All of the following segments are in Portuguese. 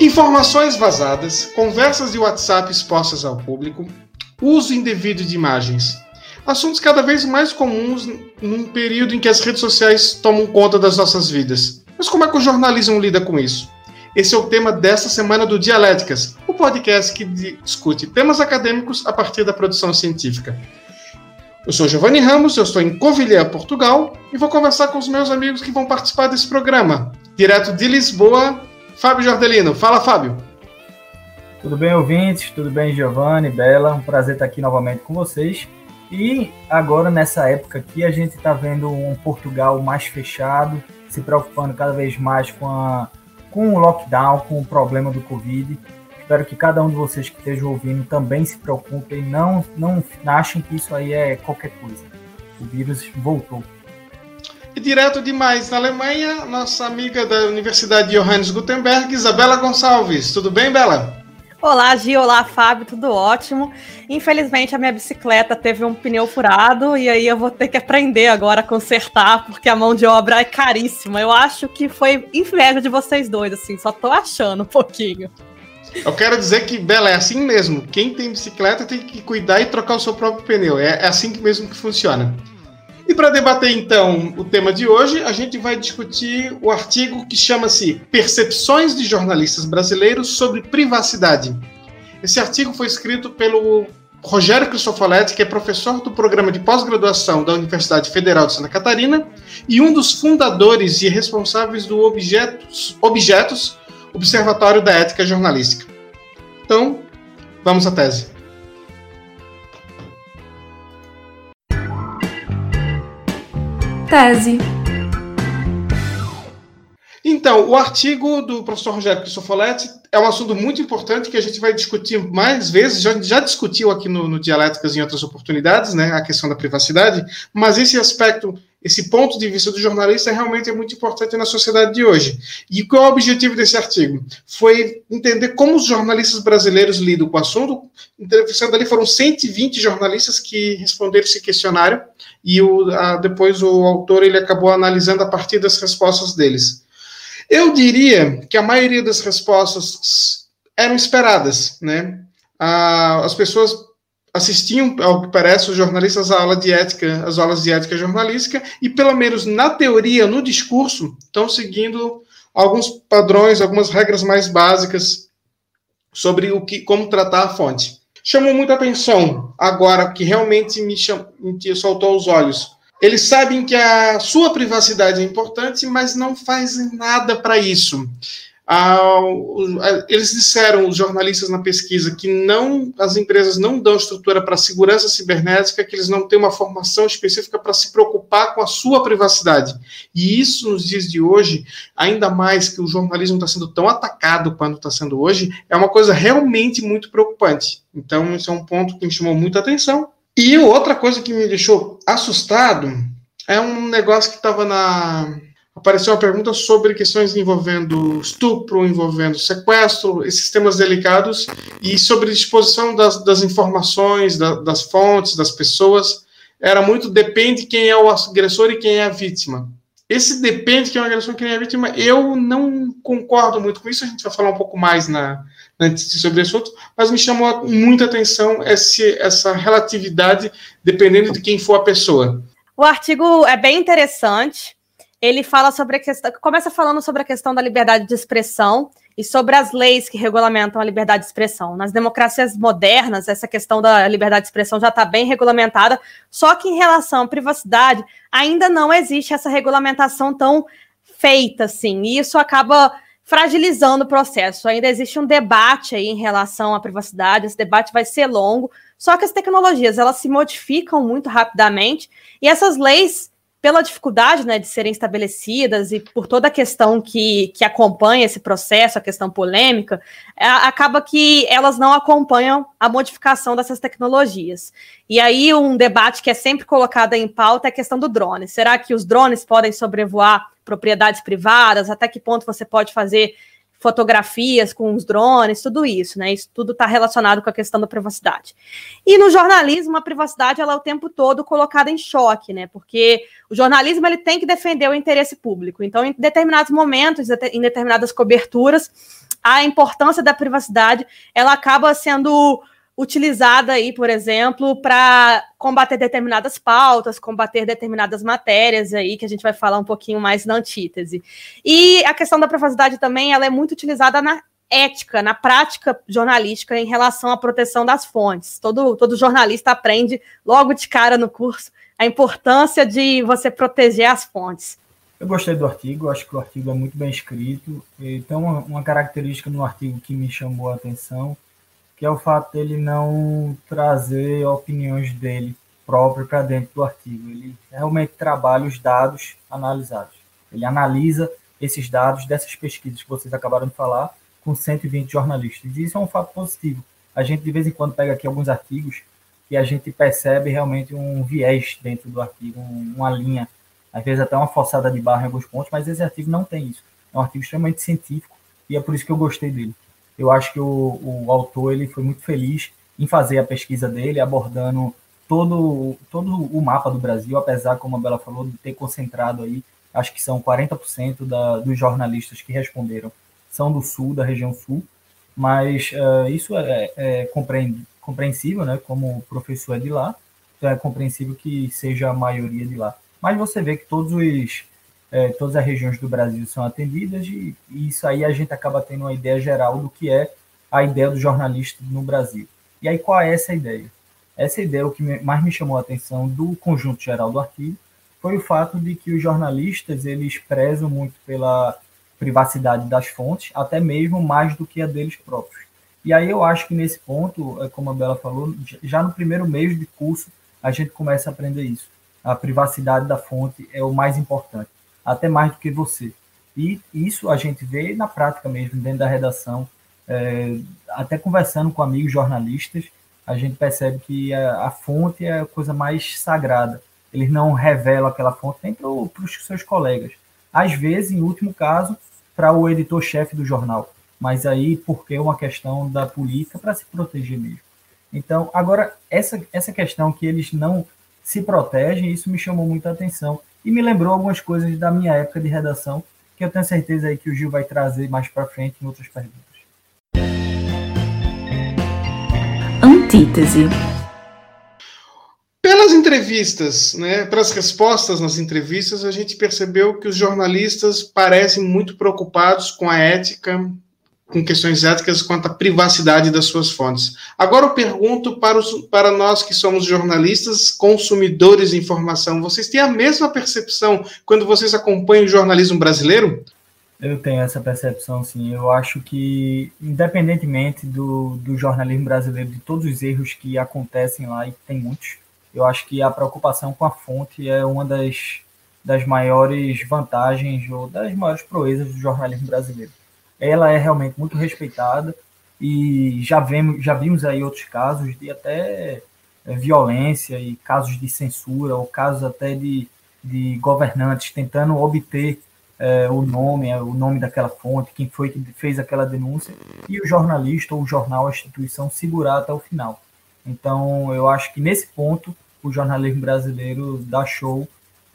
Informações vazadas, conversas de WhatsApp expostas ao público, uso indevido de imagens. Assuntos cada vez mais comuns num período em que as redes sociais tomam conta das nossas vidas. Mas como é que o jornalismo lida com isso? Esse é o tema desta semana do Dialéticas, o podcast que discute temas acadêmicos a partir da produção científica. Eu sou Giovanni Ramos, eu estou em Covilhã, Portugal, e vou conversar com os meus amigos que vão participar desse programa. Direto de Lisboa, Fábio Jordelino. Fala, Fábio. Tudo bem, ouvintes? Tudo bem, Giovanni, Bela? Um prazer estar aqui novamente com vocês. E agora, nessa época aqui, a gente está vendo um Portugal mais fechado, se preocupando cada vez mais com, a, com o lockdown, com o problema do Covid. Espero que cada um de vocês que esteja ouvindo também se preocupe e não, não achem que isso aí é qualquer coisa. O vírus voltou. E direto demais, na Alemanha, nossa amiga da Universidade Johannes Gutenberg, Isabela Gonçalves. Tudo bem, Bela? Olá, Gi, olá, Fábio, tudo ótimo. Infelizmente, a minha bicicleta teve um pneu furado e aí eu vou ter que aprender agora a consertar, porque a mão de obra é caríssima. Eu acho que foi inveja de vocês dois, assim, só tô achando um pouquinho. Eu quero dizer que, Bela, é assim mesmo. Quem tem bicicleta tem que cuidar e trocar o seu próprio pneu. É, é assim mesmo que funciona. E para debater, então, o tema de hoje, a gente vai discutir o artigo que chama-se Percepções de Jornalistas Brasileiros sobre Privacidade. Esse artigo foi escrito pelo Rogério Cristofoletti, que é professor do programa de pós-graduação da Universidade Federal de Santa Catarina e um dos fundadores e responsáveis do Objetos, Objetos Observatório da Ética Jornalística. Então, vamos à tese. Tese. Então, o artigo do professor Rogério Cristofoletti é um assunto muito importante que a gente vai discutir mais vezes, já, já discutiu aqui no, no Dialéticas em outras oportunidades, né, a questão da privacidade, mas esse aspecto, esse ponto de vista do jornalista realmente é muito importante na sociedade de hoje. E qual é o objetivo desse artigo? Foi entender como os jornalistas brasileiros lidam com o assunto. Entrevistando ali foram 120 jornalistas que responderam esse questionário e o, a, depois o autor ele acabou analisando a partir das respostas deles. Eu diria que a maioria das respostas eram esperadas, né? Ah, as pessoas assistiam, ao que parece, os jornalistas à aula de ética, as aulas de ética jornalística, e pelo menos na teoria, no discurso, estão seguindo alguns padrões, algumas regras mais básicas sobre o que, como tratar a fonte. Chamou muita atenção agora que realmente me, cham, me soltou os olhos eles sabem que a sua privacidade é importante, mas não fazem nada para isso. Eles disseram, os jornalistas na pesquisa, que não as empresas não dão estrutura para segurança cibernética, que eles não têm uma formação específica para se preocupar com a sua privacidade. E isso, nos dias de hoje, ainda mais que o jornalismo está sendo tão atacado quanto está sendo hoje, é uma coisa realmente muito preocupante. Então, esse é um ponto que me chamou muita atenção e outra coisa que me deixou assustado é um negócio que estava na. Apareceu uma pergunta sobre questões envolvendo estupro, envolvendo sequestro, esses temas delicados, e sobre disposição das, das informações, da, das fontes, das pessoas. Era muito depende quem é o agressor e quem é a vítima. Esse depende quem é o agressor e quem é a vítima, eu não concordo muito com isso, a gente vai falar um pouco mais na, antes sobre o assunto, mas me chamou muita atenção esse, essa relatividade dependendo de quem for a pessoa. O artigo é bem interessante. Ele fala sobre a questão, começa falando sobre a questão da liberdade de expressão e sobre as leis que regulamentam a liberdade de expressão. Nas democracias modernas, essa questão da liberdade de expressão já está bem regulamentada, só que em relação à privacidade, ainda não existe essa regulamentação tão feita assim. E isso acaba fragilizando o processo. Ainda existe um debate aí em relação à privacidade, esse debate vai ser longo, só que as tecnologias, elas se modificam muito rapidamente, e essas leis, pela dificuldade né, de serem estabelecidas e por toda a questão que, que acompanha esse processo, a questão polêmica, é, acaba que elas não acompanham a modificação dessas tecnologias. E aí um debate que é sempre colocado em pauta é a questão do drone. Será que os drones podem sobrevoar propriedades privadas, até que ponto você pode fazer fotografias com os drones, tudo isso, né? Isso tudo está relacionado com a questão da privacidade. E no jornalismo, a privacidade ela é o tempo todo colocada em choque, né? Porque o jornalismo ele tem que defender o interesse público. Então, em determinados momentos, em determinadas coberturas, a importância da privacidade ela acaba sendo utilizada aí, por exemplo, para combater determinadas pautas, combater determinadas matérias aí, que a gente vai falar um pouquinho mais na antítese. E a questão da privacidade também, ela é muito utilizada na ética, na prática jornalística em relação à proteção das fontes. Todo, todo jornalista aprende logo de cara no curso a importância de você proteger as fontes. Eu gostei do artigo, acho que o artigo é muito bem escrito. E uma, uma característica no artigo que me chamou a atenção, que é o fato dele não trazer opiniões dele próprio para dentro do artigo. Ele realmente trabalha os dados analisados. Ele analisa esses dados dessas pesquisas que vocês acabaram de falar com 120 jornalistas. E isso é um fato positivo. A gente de vez em quando pega aqui alguns artigos e a gente percebe realmente um viés dentro do artigo, uma linha, às vezes até uma forçada de barra em alguns pontos, mas esse artigo não tem isso. É um artigo extremamente científico e é por isso que eu gostei dele eu acho que o, o autor ele foi muito feliz em fazer a pesquisa dele, abordando todo, todo o mapa do Brasil, apesar, como a Bela falou, de ter concentrado aí, acho que são 40% da, dos jornalistas que responderam são do sul, da região sul, mas uh, isso é, é compreensível, né, como o professor é de lá, então é compreensível que seja a maioria de lá. Mas você vê que todos os é, todas as regiões do Brasil são atendidas e, e, isso aí a gente acaba tendo uma ideia geral do que é a ideia do jornalista no Brasil. E aí qual é essa ideia? Essa ideia, o que mais me chamou a atenção do conjunto geral do artigo, foi o fato de que os jornalistas eles prezam muito pela privacidade das fontes, até mesmo mais do que a deles próprios. E aí eu acho que nesse ponto, é como a Bela falou, já no primeiro mês de curso a gente começa a aprender isso. A privacidade da fonte é o mais importante até mais do que você. E isso a gente vê na prática mesmo, dentro da redação, é, até conversando com amigos jornalistas, a gente percebe que a, a, fonte é a coisa mais sagrada. Eles não revelam aquela fonte nem para os seus colegas. Às vezes, em último caso, para o editor-chefe do jornal. Mas aí, porque é uma questão da política para se proteger mesmo. Então, agora, essa, essa questão que eles não se protegem, isso me chamou muita atenção e me lembrou algumas coisas da minha época de redação, que eu tenho certeza aí que o Gil vai trazer mais para frente em outras perguntas. Antítese. Pelas entrevistas, né, pelas respostas nas entrevistas, a gente percebeu que os jornalistas parecem muito preocupados com a ética com questões éticas quanto à privacidade das suas fontes. Agora eu pergunto para, os, para nós que somos jornalistas, consumidores de informação, vocês têm a mesma percepção quando vocês acompanham o jornalismo brasileiro? Eu tenho essa percepção, sim. Eu acho que, independentemente do, do jornalismo brasileiro, de todos os erros que acontecem lá, e tem muitos, eu acho que a preocupação com a fonte é uma das, das maiores vantagens ou das maiores proezas do jornalismo brasileiro ela é realmente muito respeitada e já vemos, já vimos aí outros casos de até é, violência e casos de censura ou casos até de, de governantes tentando obter é, o nome, é, o nome daquela fonte, quem foi que fez aquela denúncia e o jornalista ou o jornal, a instituição segurar até o final. Então, eu acho que nesse ponto o jornalismo brasileiro dá show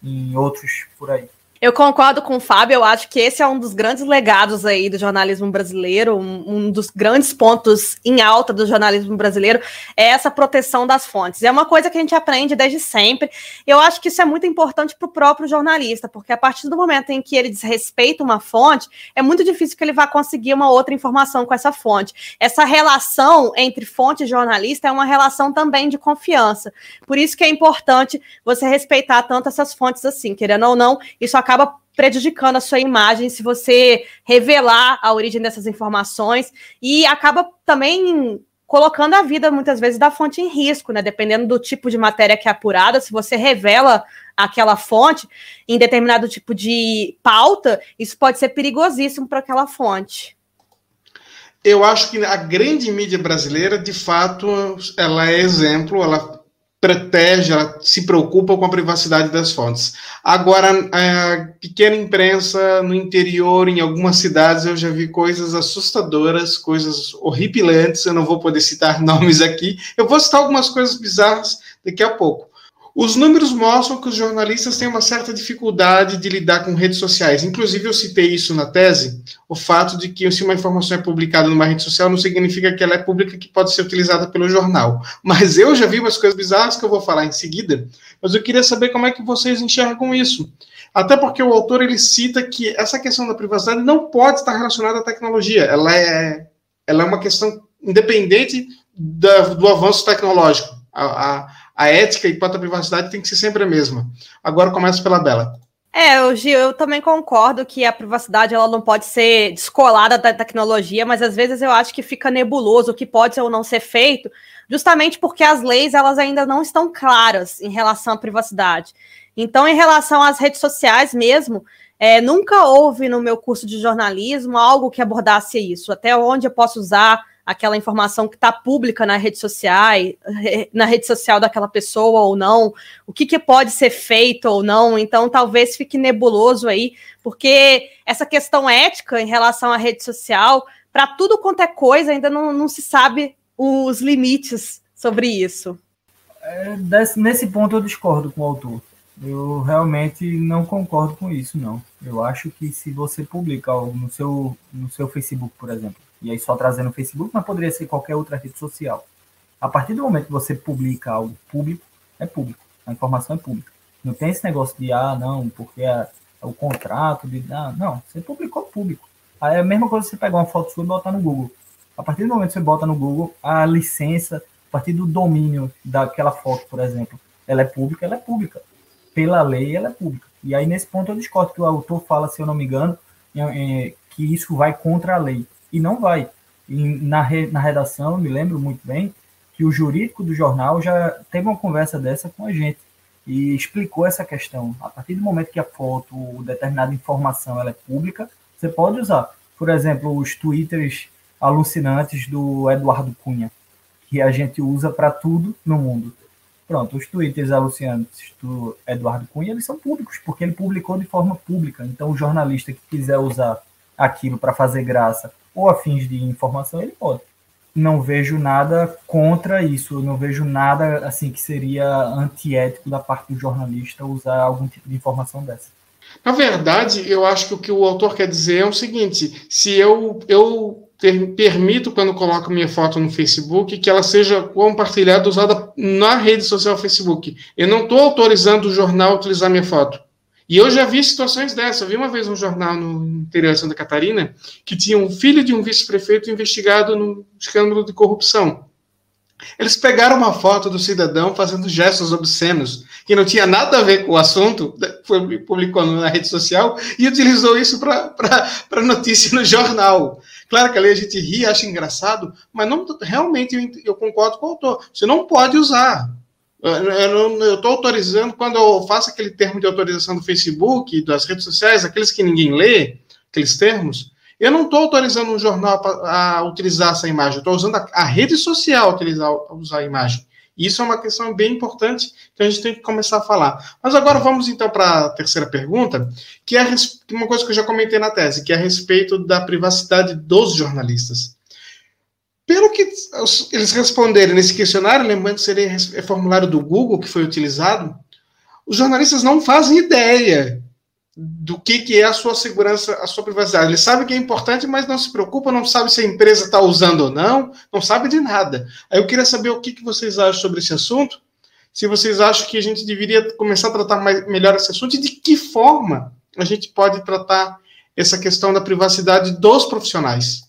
em outros por aí. Eu concordo com o Fábio, eu acho que esse é um dos grandes legados aí do jornalismo brasileiro, um, um, dos grandes pontos em alta do jornalismo brasileiro é essa proteção das fontes. É uma coisa que a gente aprende desde sempre. Eu acho que isso é muito importante para o próprio jornalista, porque a partir do momento em que ele desrespeita uma fonte, é muito difícil que ele vá conseguir uma outra informação com essa fonte. Essa relação entre fonte e jornalista é uma relação também de confiança. Por isso que é importante você respeitar tanto essas fontes assim, querendo ou não, isso acaba prejudicando a sua imagem se você revelar a origem dessas informações e acaba também colocando a vida muitas vezes da fonte em risco, né? Dependendo do tipo de matéria que é apurada, se você revela aquela fonte em determinado tipo de pauta, isso pode ser perigosíssimo para aquela fonte. Eu acho que a grande mídia brasileira, de fato, ela é exemplo, ela protege, ela se preocupa com a privacidade das fontes. Agora, a pequena imprensa no interior, em algumas cidades, eu já vi coisas assustadoras, coisas horripilantes, eu não vou poder citar nomes aqui, eu vou citar algumas coisas bizarras daqui a pouco. Os números mostram que os jornalistas têm uma certa dificuldade de lidar com redes sociais. Inclusive, eu citei isso na tese, o fato de que se uma informação é publicada numa rede social não significa que ela é pública que pode ser utilizada pelo jornal. Mas eu já vi umas coisas bizarras que eu vou falar em seguida, mas eu queria saber como é que vocês enxergam isso. Até porque o autor ele cita que essa questão da privacidade não pode estar relacionada à tecnologia. Ela é, ela é uma questão independente da, do avanço tecnológico. A, a, a ética e quanto à privacidade tem que ser sempre a mesma. Agora começa pela Bela. É, Gil, eu também concordo que a privacidade ela não pode ser descolada da tecnologia, mas às vezes eu acho que fica nebuloso o que pode ou não ser feito, justamente porque as leis elas ainda não estão claras em relação à privacidade. Então, em relação às redes sociais mesmo, é, nunca houve no meu curso de jornalismo algo que abordasse isso, até onde eu posso usar aquela informação que está pública na rede social, na rede social daquela pessoa ou não, o que, que pode ser feito ou não. Então, talvez fique nebuloso aí, porque essa questão ética em relação à rede social, para tudo quanto é coisa, ainda não, não se sabe os limites sobre isso. É, nesse ponto eu discordo com o autor. Eu realmente não concordo com isso, não. Eu acho que se você publica algo no seu, no seu Facebook, por exemplo, e aí só trazendo o Facebook, mas poderia ser qualquer outra rede social. A partir do momento que você publica algo público, é público. A informação é pública. Não tem esse negócio de, ah, não, porque é, é o contrato, de, ah, não, você publicou público. Aí é a mesma coisa você pegar uma foto sua e botar no Google. A partir do momento que você bota no Google, a licença, a partir do domínio daquela foto, por exemplo, ela é pública, ela é pública. Pela lei, ela é pública. E aí, nesse ponto, eu discordo que o autor fala, se eu não me engano, que isso vai contra a lei e não vai. E na, re, na redação, me lembro muito bem que o jurídico do jornal já teve uma conversa dessa com a gente e explicou essa questão. A partir do momento que a foto, determinada informação, ela é pública, você pode usar. Por exemplo, os twitters alucinantes do Eduardo Cunha, que a gente usa para tudo no mundo. Pronto, os twitters alucinantes do Eduardo Cunha, eles são públicos, porque ele publicou de forma pública. Então, o jornalista que quiser usar aquilo para fazer graça ou a fins de informação, ele pode. Não vejo nada contra isso, não vejo nada assim que seria antiético da parte do jornalista usar algum tipo de informação dessa. Na verdade, eu acho que o que o autor quer dizer é o seguinte: se eu, eu ter, permito, quando coloco minha foto no Facebook, que ela seja compartilhada, usada na rede social Facebook. Eu não estou autorizando o jornal a utilizar minha foto. E eu já vi situações dessas. Eu vi uma vez um jornal no interior de Santa Catarina que tinha um filho de um vice-prefeito investigado no escândalo de corrupção. Eles pegaram uma foto do cidadão fazendo gestos obscenos, que não tinha nada a ver com o assunto, foi, publicou na rede social, e utilizou isso para notícia no jornal. Claro que ali a gente ri, acha engraçado, mas não realmente eu, eu concordo com o autor. Você não pode usar. Eu estou autorizando, quando eu faço aquele termo de autorização do Facebook, das redes sociais, aqueles que ninguém lê, aqueles termos, eu não estou autorizando um jornal a, a utilizar essa imagem, eu estou usando a, a, rede social a, utilizar, a usar a imagem. Isso é uma questão bem importante que a gente tem que começar a falar. Mas agora vamos então para a terceira pergunta, que é uma coisa que eu já comentei na tese, que é a respeito da privacidade dos jornalistas. Pelo que eles responderam nesse questionário, lembrando que seria é formulário do Google que foi utilizado, os jornalistas não fazem ideia do que, que é a sua segurança, a sua privacidade. Eles sabem que é importante, mas não se preocupam, não sabem se a empresa está usando ou não, não sabe de nada. Aí eu queria saber o que, que vocês acham sobre esse assunto, se vocês acham que a gente deveria começar a tratar mais, melhor esse assunto e de que forma a gente pode tratar essa questão da privacidade dos profissionais.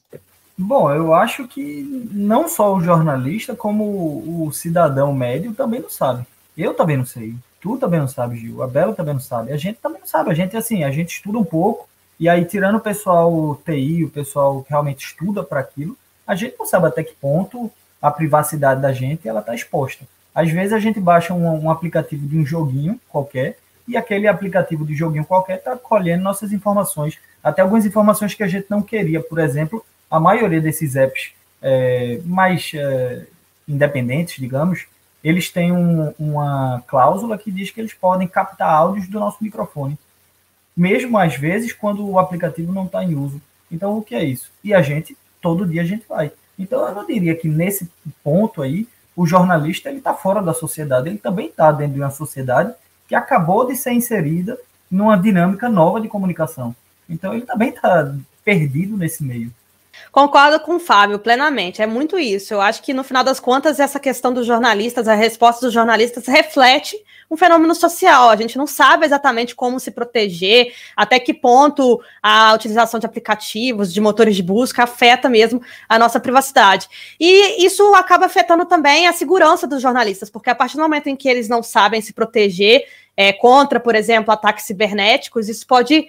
Bom, eu acho que não só o jornalista, como o cidadão médio também não sabe. Eu também não sei. Tu também não sabe, Gil. A Bela também não sabe. A gente também não sabe. A gente, assim, a gente estuda um pouco. E aí, tirando o pessoal TI, o pessoal que realmente estuda para aquilo, a gente não sabe até que ponto a privacidade da gente ela está exposta. Às vezes a gente baixa um, um aplicativo de um joguinho qualquer e aquele aplicativo de joguinho qualquer está colhendo nossas informações, até algumas informações que a gente não queria. Por exemplo, a maioria desses apps é, mais é, independentes, digamos, eles têm um, uma cláusula que diz que eles podem captar áudios do nosso microfone, mesmo às vezes quando o aplicativo não está em uso. Então, o que é isso? E a gente, todo dia a gente vai. Então, eu não diria que nesse ponto aí o jornalista ele está fora da sociedade, ele também está dentro de uma sociedade que acabou de ser inserida numa dinâmica nova de comunicação. Então ele também está perdido nesse meio. Concordo com o Fábio plenamente. É muito isso. Eu acho que no final das contas essa questão dos jornalistas, a resposta dos jornalistas reflete um fenômeno social. A gente não sabe exatamente como se proteger, até que ponto a utilização de aplicativos, de motores de busca afeta mesmo a nossa privacidade. E isso acaba afetando também a segurança dos jornalistas, porque a partir do momento em que eles não sabem se proteger é, contra, por exemplo, ataques cibernéticos, isso pode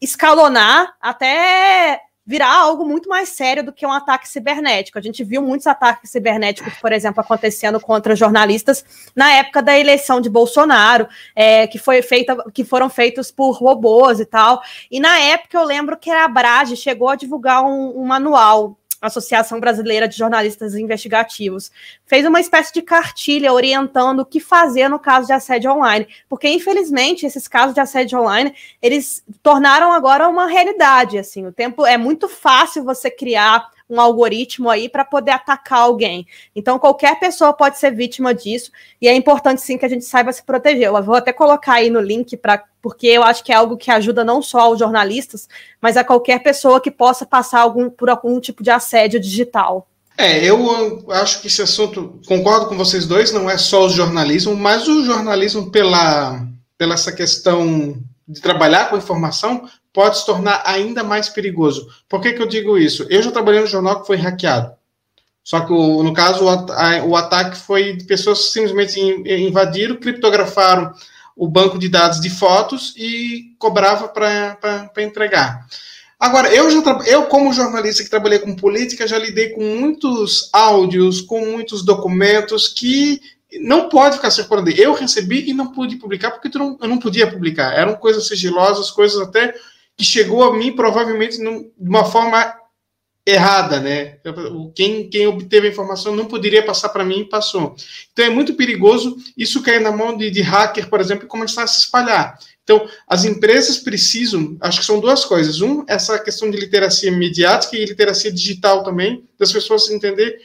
escalonar até virar algo muito mais sério do que um ataque cibernético. A gente viu muitos ataques cibernéticos, por exemplo, acontecendo contra jornalistas na época da eleição de Bolsonaro, é, que, foi feita, que foram feitos por robôs e tal. E na época eu lembro que a Abrage chegou a divulgar um, um manual Associação Brasileira de Jornalistas Investigativos, fez uma espécie de cartilha orientando o que fazer no caso de assédio online, porque infelizmente esses casos de assédio online, eles tornaram agora uma realidade, assim, o tempo é muito fácil você criar um algoritmo aí para poder atacar alguém. Então, qualquer pessoa pode ser vítima disso, e é importante sim que a gente saiba se proteger. Eu vou até colocar aí no link para porque eu acho que é algo que ajuda não só aos jornalistas, mas a qualquer pessoa que possa passar algum, por algum tipo de assédio digital. É, eu acho que esse assunto, concordo com vocês dois, não é só o jornalismo, mas o jornalismo pela, pela essa questão de trabalhar com informação pode se tornar ainda mais perigoso. Por que, que eu digo isso? Eu já trabalhei no jornal que foi hackeado. Só que, no caso, o, ataque foi de pessoas que simplesmente invadiram, criptografaram o banco de dados de fotos e cobrava para entregar. Agora, eu, já eu, como jornalista que trabalhei com política, já lidei com muitos áudios, com muitos documentos que não pode ficar circulando. Eu recebi e não pude publicar porque não, eu não podia publicar. Eram coisas sigilosas, coisas até que chegou a mim provavelmente de uma forma errada, né? Quem, quem obteve a informação não poderia passar para mim e passou. Então é muito perigoso isso cair na mão de, de hacker, por exemplo, e começar a se espalhar. Então, as empresas precisam, acho que são duas coisas. Um, essa questão de literacia mediática e literacia digital também, das pessoas entender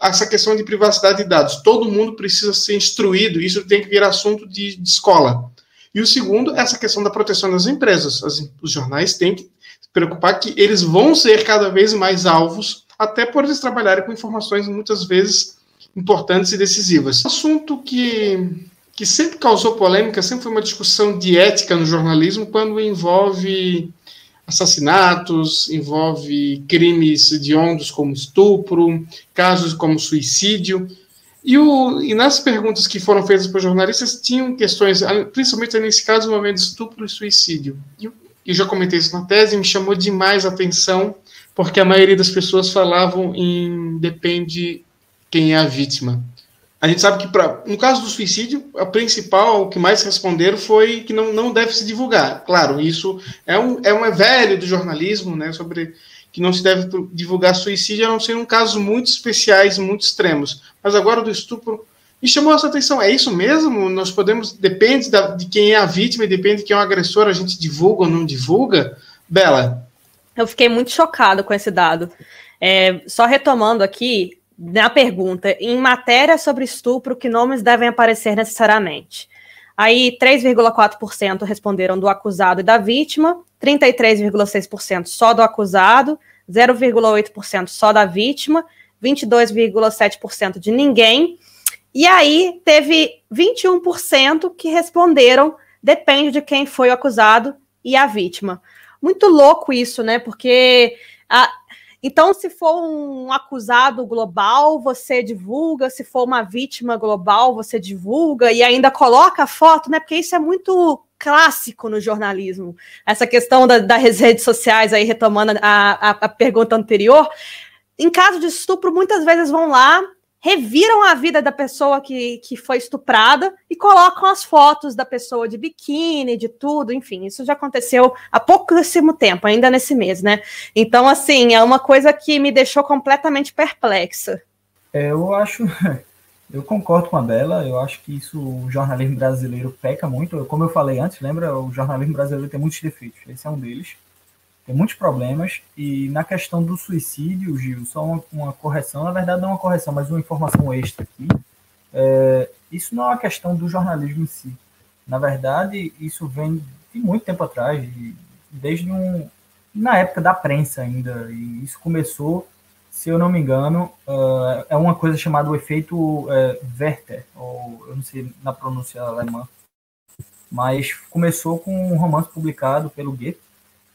essa questão de privacidade de dados. Todo mundo precisa ser instruído, isso tem que vir assunto de, de escola. E o segundo, essa questão da proteção das empresas. As, os jornais têm que preocupar que eles vão ser cada vez mais alvos, até por eles trabalharem com informações muitas vezes importantes e decisivas. Um assunto que, que sempre causou polêmica, sempre foi uma discussão de ética no jornalismo, quando envolve assassinatos, envolve crimes hediondos como estupro, casos como suicídio. E, o, e nas perguntas que foram feitas por jornalistas, tinham questões, principalmente nesse caso, envolvendo estupro e suicídio. E eu já comentei isso na tese, me chamou demais a atenção, porque a maioria das pessoas falavam em depende quem é a vítima. A gente sabe que, pra, no caso do suicídio, a principal, o que mais responderam foi que não, não deve se divulgar. Claro, isso é um, é um velho do jornalismo, né, sobre que não se deve divulgar suicídio, a não ser em casos muito especiais, muito extremos. Mas agora do estupro, me chamou essa atenção. É isso mesmo? Nós podemos, depende da, de quem é a vítima e depende de quem é o agressor, a gente divulga ou não divulga? Bela? Eu fiquei muito chocado com esse dado. É, só retomando aqui, na pergunta, em matéria sobre estupro, que nomes devem aparecer necessariamente? Aí, 3,4% responderam do acusado e da vítima, 33,6% só do acusado, 0,8% só da vítima, 22,7% de ninguém. E aí teve 21% que responderam depende de quem foi o acusado e a vítima. Muito louco isso, né? Porque a, então, se for um acusado global, você divulga, se for uma vítima global, você divulga e ainda coloca a foto, né? Porque isso é muito clássico no jornalismo. Essa questão da, das redes sociais, aí retomando a, a, a pergunta anterior, em caso de estupro, muitas vezes vão lá, reviram a vida da pessoa que, que foi estuprada e colocam as fotos da pessoa de biquíni, de tudo, enfim, isso já aconteceu há pouquíssimo tempo, ainda nesse mês, né? Então, assim, é uma coisa que me deixou completamente perplexa. É, eu acho, eu concordo com a Bela, eu acho que isso o jornalismo brasileiro peca muito. Como eu falei antes, lembra? O jornalismo brasileiro tem muitos defeitos, esse é um deles. Tem muitos problemas. E na questão do suicídio, Gil, só uma, uma correção, na verdade não uma correção, mas uma informação extra aqui. é, isso não é uma questão do jornalismo em si. Na verdade, isso vem de muito tempo atrás, desde um, na época da prensa ainda, e isso começou, se eu não me engano, uh, é uma coisa chamada o efeito uh, Werther, ou eu não sei na pronúncia alemã, mas começou com um romance publicado pelo Goethe,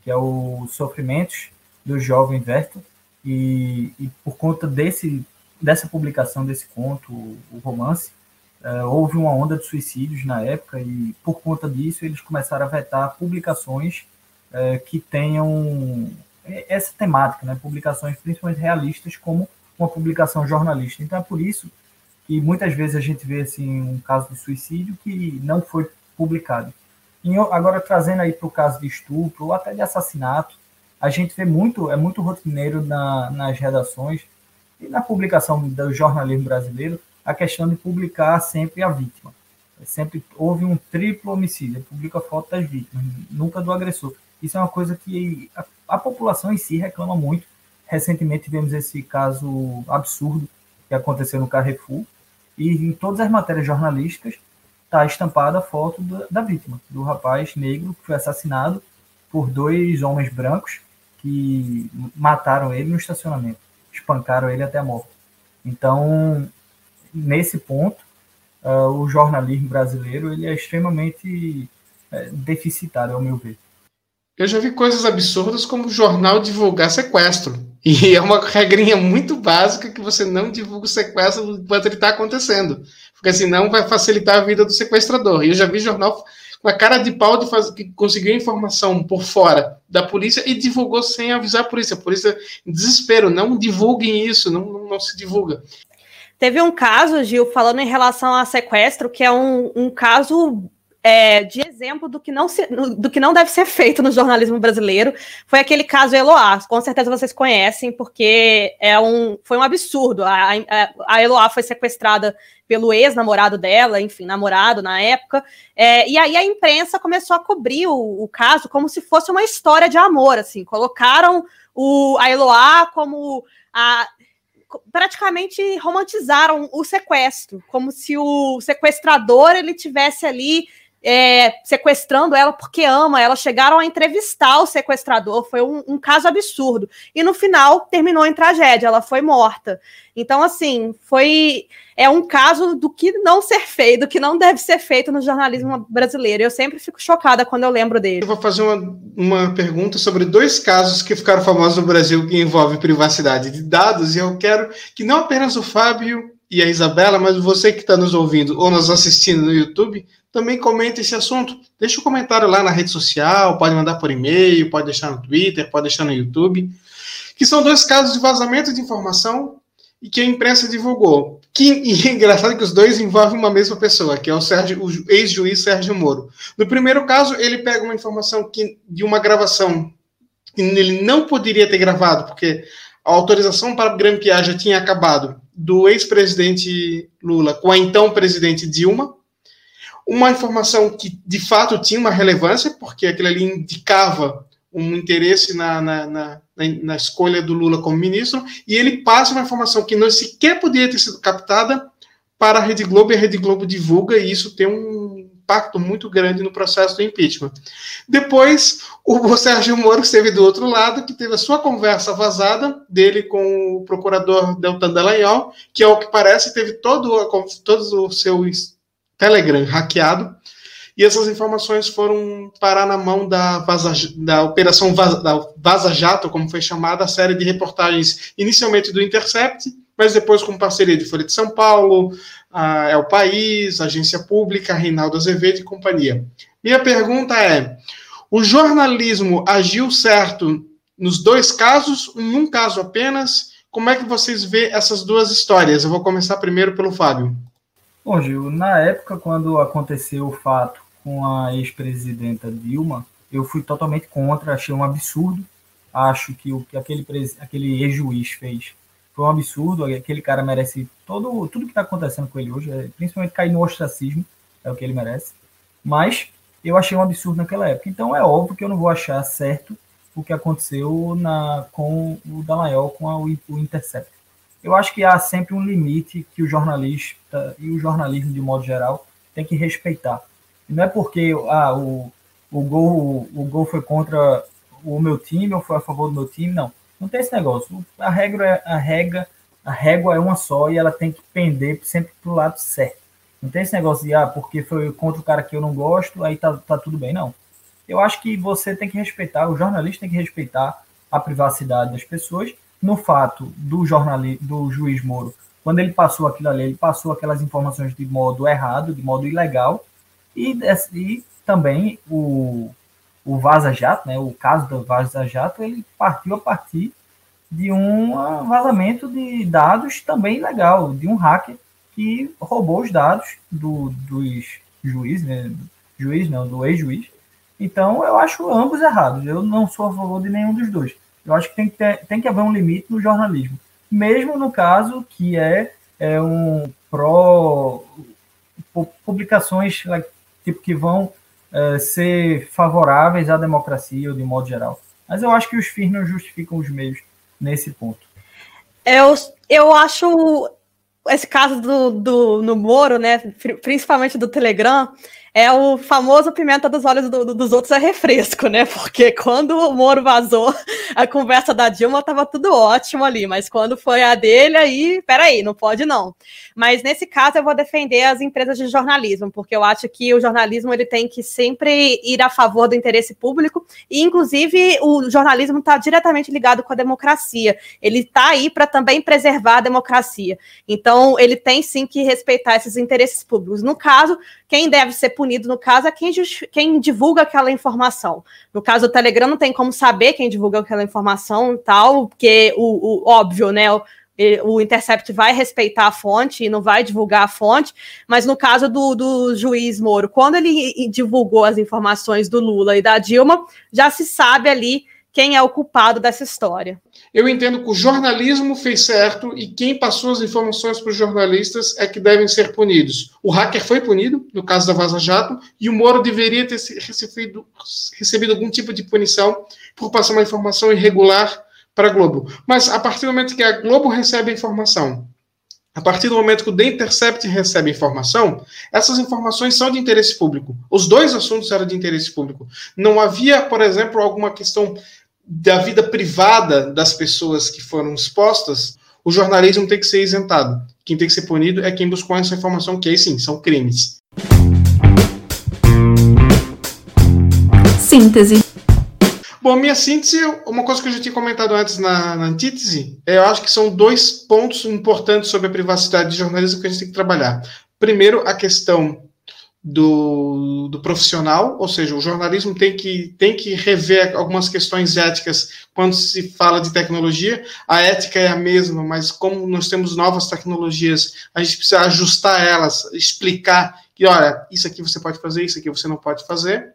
que é o Sofrimentos do Jovem Werther, e, e por conta desse, dessa publicação desse conto, o romance, uh, houve uma onda de suicídios na época, e por conta disso eles começaram a vetar publicações é, que tenham essa temática, né? publicações principalmente realistas, como uma publicação jornalista. Então é por isso que muitas vezes a gente vê assim, um caso de suicídio que não foi publicado. Agora trazendo aí para o caso de estupro ou até de assassinato, a gente vê muito, é muito rotineiro na, nas redações e na publicação do jornalismo brasileiro a questão de publicar sempre a vítima. Sempre houve um triplo homicídio, publica foto das vítimas, nunca do agressor. Isso é uma coisa que a, a população em si reclama muito. Recentemente tivemos esse caso absurdo que aconteceu no Carrefour, e em todas as matérias jornalísticas está estampada a foto do, da vítima, do rapaz negro que foi assassinado por dois homens brancos que mataram ele no estacionamento, espancaram ele até a morte. Então, nesse ponto, uh, o jornalismo brasileiro ele é extremamente é, deficitário, ao meu ver. Eu já vi coisas absurdas como o jornal divulgar sequestro. E é uma regrinha muito básica que você não divulga o sequestro enquanto ele está acontecendo. Porque senão vai facilitar a vida do sequestrador. E eu já vi jornal com a cara de pau de fazer, que conseguiu informação por fora da polícia e divulgou sem avisar a polícia. A polícia, em desespero, não divulguem isso, não, não, não se divulga. Teve um caso, Gil, falando em relação a sequestro, que é um, um caso é, de exemplo do que, não se, do que não deve ser feito no jornalismo brasileiro foi aquele caso Eloá. Com certeza vocês conhecem, porque é um, foi um absurdo. A, a, a Eloá foi sequestrada pelo ex-namorado dela, enfim, namorado na época. É, e aí a imprensa começou a cobrir o, o, caso como se fosse uma história de amor, assim. Colocaram o, a Eloá como a praticamente romantizaram o sequestro, como se o sequestrador ele tivesse ali é, sequestrando ela porque ama. Elas chegaram a entrevistar o sequestrador, foi um, um, caso absurdo. E no final terminou em tragédia, ela foi morta. Então, assim, foi. É um caso do que não ser feito, do que não deve ser feito no jornalismo brasileiro. Eu sempre fico chocada quando eu lembro dele. Eu vou fazer uma, uma pergunta sobre dois casos que ficaram famosos no Brasil que envolvem privacidade de dados, e eu quero que não apenas o Fábio e a Isabela, mas você que está nos ouvindo ou nos assistindo no YouTube, também comente esse assunto. Deixa um comentário lá na rede social, pode mandar por e-mail, pode deixar no Twitter, pode deixar no YouTube, que são dois casos de vazamento de informação e que a imprensa divulgou. Que, e é engraçado que os dois envolvem uma mesma pessoa, que é o, o ex-juiz Sérgio Moro. No primeiro caso, ele pega uma informação que, de uma gravação que ele não poderia ter gravado, porque a autorização para grampear já tinha acabado, do ex-presidente Lula com a então presidente Dilma, uma informação que de fato tinha uma relevância, porque aquilo ali indicava um interesse na, na, na, na, escolha do Lula como ministro, e ele passa uma informação que não sequer podia ter sido captada para a Rede Globo, e a Rede Globo divulga, e isso tem um impacto muito grande no processo do impeachment. Depois, o Sérgio Moro esteve do outro lado, que teve a sua conversa vazada dele com o procurador Deltan Dallagnol, que, ao que parece, teve todo, todo o seu Telegram hackeado, e essas informações foram parar na mão da, Vaza, da Operação Vaza, da Vaza Jato, como foi chamada, a série de reportagens inicialmente do Intercept, mas depois com parceria de Folha de São Paulo, a o País, Agência Pública, Reinaldo Azevedo e companhia. Minha pergunta é: o jornalismo agiu certo nos dois casos, em um caso apenas? Como é que vocês vê essas duas histórias? Eu vou começar primeiro pelo Fábio. Bom, Gil, na época quando aconteceu o fato com a ex-presidenta Dilma, eu fui totalmente contra, achei um absurdo. Acho que o que aquele, aquele ex-juiz fez foi um absurdo. Aquele cara merece todo, tudo que está acontecendo com ele hoje, é, principalmente cair no ostracismo, é o que ele merece. Mas eu achei um absurdo naquela época. Então é óbvio que eu não vou achar certo o que aconteceu na, com o Dallagnol, com a, o Intercept. Eu acho que há sempre um limite que o jornalista e o jornalismo de modo geral tem que respeitar. Não é porque ah, o, o, gol, o gol foi contra o meu time ou foi a favor do meu time, não. Não tem esse negócio. A regra é a regra, a régua é uma só e ela tem que pender sempre para o lado certo. Não tem esse negócio de, ah, porque foi contra o cara que eu não gosto, aí tá, tá tudo bem. Não. Eu acho que você tem que respeitar, o jornalista tem que respeitar a privacidade das pessoas. No fato do jornalista, do juiz Moro, quando ele passou aquilo ali, ele passou aquelas informações de modo errado, de modo ilegal, e, e também o, o Vaza Jato, né, o caso do Vaza Jato, ele partiu a partir de um vazamento de dados também ilegal, de um hacker que roubou os dados do, dos juízes, né, juiz não, do ex-juiz. Então eu acho ambos errados. Eu não sou a favor de nenhum dos dois. Eu acho que tem que, ter, tem que haver um limite no jornalismo, mesmo no caso que é, é um pró publicações tipo que vão é, ser favoráveis à democracia de modo geral. Mas eu acho que os fins não justificam os meios nesse ponto. Eu, eu acho esse caso do, do no Moro, né, principalmente do Telegram, é o famoso pimenta dos olhos do, do, dos outros é refresco, né? Porque quando o Moro vazou, a conversa da Dilma tava tudo ótimo ali, mas quando foi a dele, aí, peraí, não pode não. Mas nesse caso eu vou defender as empresas de jornalismo, porque eu acho que o jornalismo ele tem que sempre ir a favor do interesse público, e inclusive o jornalismo está diretamente ligado com a democracia. Ele está aí para também preservar a democracia. Então, ele tem sim que respeitar esses interesses públicos. No caso, quem deve ser punido, no caso, é quem, quem divulga aquela informação. No caso do Telegram, não tem como saber quem divulga aquela informação e tal, porque o, o óbvio, né? O, o Intercept vai respeitar a fonte e não vai divulgar a fonte, mas no caso do, do juiz Moro, quando ele divulgou as informações do Lula e da Dilma, já se sabe ali quem é o culpado dessa história. Eu entendo que o jornalismo fez certo e quem passou as informações para os jornalistas é que devem ser punidos. O hacker foi punido, no caso da Vaza Jato, e o Moro deveria ter recebido, recebido algum tipo de punição por passar uma informação irregular para a Globo. Mas a partir do momento que a Globo recebe a informação, a partir do momento que o The Intercept recebe informação, essas informações são de interesse público. Os dois assuntos eram de interesse público. Não havia, por exemplo, alguma questão da vida privada das pessoas que foram expostas, o jornalismo tem que ser isentado. Quem tem que ser punido é quem buscou essa informação, que aí sim, são crimes. Síntese. Bom, minha síntese, uma coisa que eu já tinha comentado antes na, na antítese, é, eu acho que são dois pontos importantes sobre a privacidade de jornalismo que a gente tem que trabalhar. Primeiro, a questão do, do, profissional, ou seja, o jornalismo tem que, tem que rever algumas questões éticas quando se fala de tecnologia. A ética é a mesma, mas como nós temos novas tecnologias, a gente precisa ajustar elas, explicar que, olha, isso aqui você pode fazer, isso aqui você não pode fazer.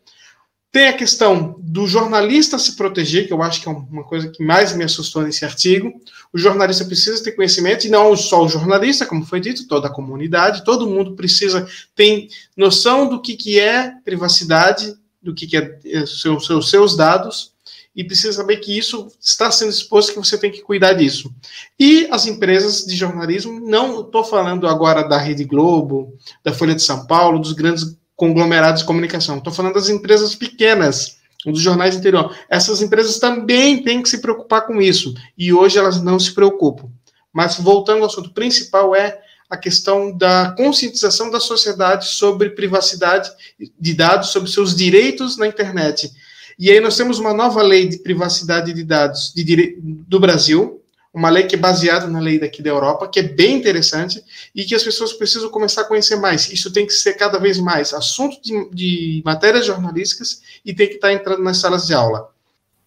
Tem a questão do jornalista se proteger, que eu acho que é uma coisa que mais me assustou nesse artigo. O jornalista precisa ter conhecimento, e não só o jornalista, como foi dito, toda a comunidade, todo mundo precisa ter noção do que, que é privacidade, do que, que é, é seus, seus, seus dados, e precisa saber que isso está sendo exposto, que você tem que cuidar disso. E as empresas de jornalismo, não estou falando agora da Rede Globo, da Folha de São Paulo, dos grandes conglomerados de comunicação. Estou falando das empresas pequenas, dos jornais interior. Essas empresas também têm que se preocupar com isso. E hoje elas não se preocupam. Mas voltando ao assunto principal é a questão da conscientização da sociedade sobre privacidade de dados, sobre seus direitos na internet. E aí nós temos uma nova lei de privacidade de dados de, do Brasil, uma lei que é baseada na lei daqui da Europa, que é bem interessante e que as pessoas precisam começar a conhecer mais. Isso tem que ser cada vez mais assunto de, de matérias jornalísticas e tem que estar entrando nas salas de aula.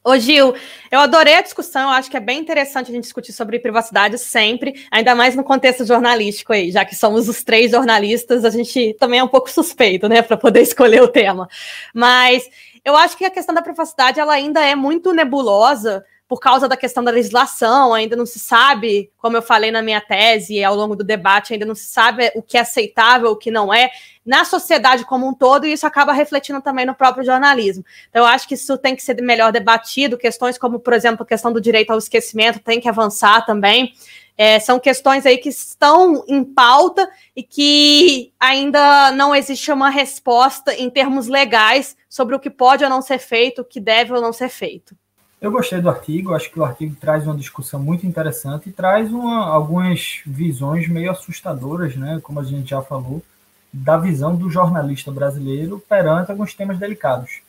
Ô Gil, eu adorei a discussão, acho que é bem interessante a gente discutir sobre privacidade sempre, ainda mais no contexto jornalístico aí, já que somos os três jornalistas, a gente também é um pouco suspeito, né, para poder escolher o tema. Mas eu acho que a questão da privacidade ela ainda é muito nebulosa, por causa da questão da legislação, ainda não se sabe, como eu falei na minha tese e ao longo do debate, ainda não se sabe o que é aceitável, o que não é, na sociedade como um todo, e isso acaba refletindo também no próprio jornalismo. Então, eu acho que isso tem que ser melhor debatido, questões como, por exemplo, a questão do direito ao esquecimento tem que avançar também. É, são questões aí que estão em pauta e que ainda não existe uma resposta em termos legais sobre o que pode ou não ser feito, o que deve ou não ser feito. Eu gostei do artigo, acho que o artigo traz uma discussão muito interessante e traz uma, algumas visões meio assustadoras, né, como a gente já falou, da visão do jornalista brasileiro perante alguns temas delicados.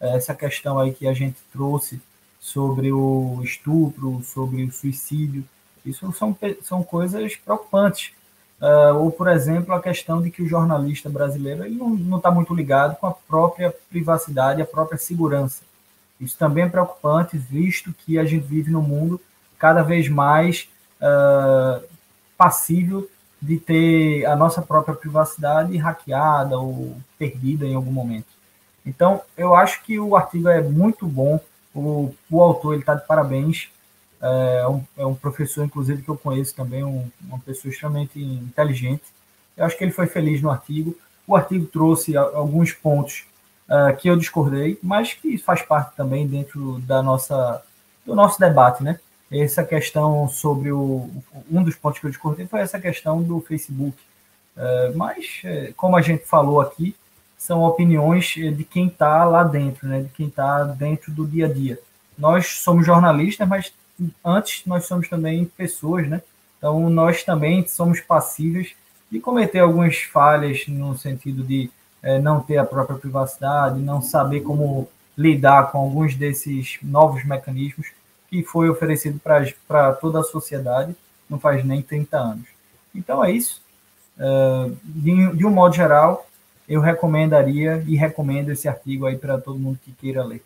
Essa questão aí que a gente trouxe sobre o estupro, sobre o suicídio, isso são, são coisas preocupantes. Uh, ou, por exemplo, a questão de que o jornalista brasileiro ele não está muito ligado com a própria privacidade, a própria segurança. Isso também é preocupante, visto que a gente vive num mundo cada vez mais uh, passível de ter a nossa própria privacidade hackeada ou perdida em algum momento. Então, eu acho que o artigo é muito bom, o, o autor está de parabéns, é um, é um, professor, inclusive, que eu conheço também, um, uma pessoa extremamente inteligente. Eu acho que ele foi feliz no artigo. O artigo trouxe alguns pontos uh, que eu discordei, mas que faz parte também dentro da nossa, do nosso debate, né? Essa questão sobre o. Um dos pontos que eu discordei foi essa questão do Facebook. Uh, mas, eh, como a gente falou aqui, são opiniões de quem está lá dentro, né? De quem está dentro do dia a dia. Nós somos jornalistas, mas antes nós somos também pessoas, né? Então nós também somos passíveis de cometer algumas falhas no sentido de é, não ter a própria privacidade, não saber como lidar com alguns desses novos mecanismos que foi oferecido para toda a sociedade não faz nem 30 anos. Então é isso. Uh, de, de um modo geral, eu recomendaria e recomendo esse artigo aí para todo mundo que queira ler.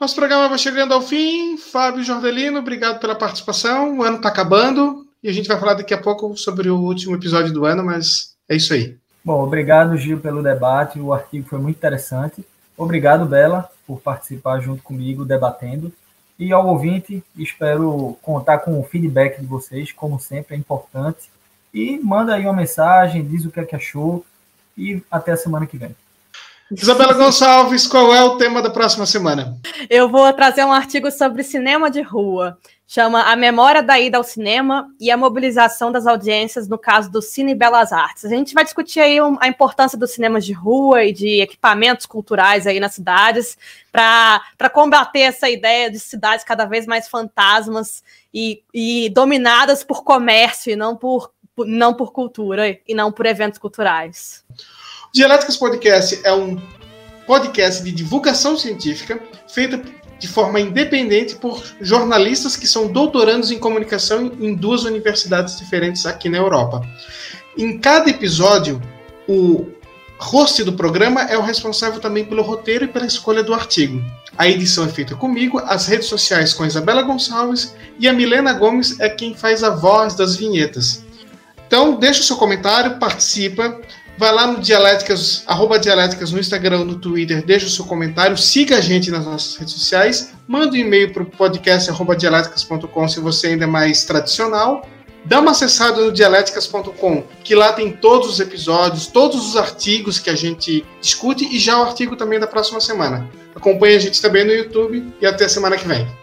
Nosso programa vai chegando ao fim. Fábio Jordelino, obrigado pela participação. O ano está acabando e a gente vai falar daqui a pouco sobre o último episódio do ano, mas é isso aí. Bom, obrigado, Gil, pelo debate. O artigo foi muito interessante. Obrigado, Bela, por participar junto comigo, debatendo. E ao ouvinte, espero contar com o feedback de vocês, como sempre, é importante. E manda aí uma mensagem, diz o que é que achou. E até a semana que vem. Isabela Gonçalves, qual é o tema da próxima semana? Eu vou trazer um artigo sobre cinema de rua. Chama A Memória da Ida ao Cinema e a Mobilização das Audiências no caso do Cine Belas Artes. A gente vai discutir aí a importância dos cinemas de rua e de equipamentos culturais aí nas cidades para combater essa ideia de cidades cada vez mais fantasmas e, e dominadas por comércio e não por, não por cultura e não por eventos culturais. Dialéticas Podcast é um podcast de divulgação científica feita de forma independente por jornalistas que são doutorandos em comunicação em duas universidades diferentes aqui na Europa. Em cada episódio, o host do programa é o responsável também pelo roteiro e pela escolha do artigo. A edição é feita comigo, as redes sociais com a Isabela Gonçalves e a Milena Gomes é quem faz a voz das vinhetas. Então, deixa o seu comentário, participa. Vai lá no Dialéticas, arroba Dialéticas no Instagram, no Twitter, deixa o seu comentário, siga a gente nas nossas redes sociais, manda um e-mail para o podcast arroba dialéticas.com se você ainda é mais tradicional. Dá uma acessada no dialéticas.com, que lá tem todos os episódios, todos os artigos que a gente discute e já o artigo também da próxima semana. Acompanhe a gente também no YouTube e até a semana que vem.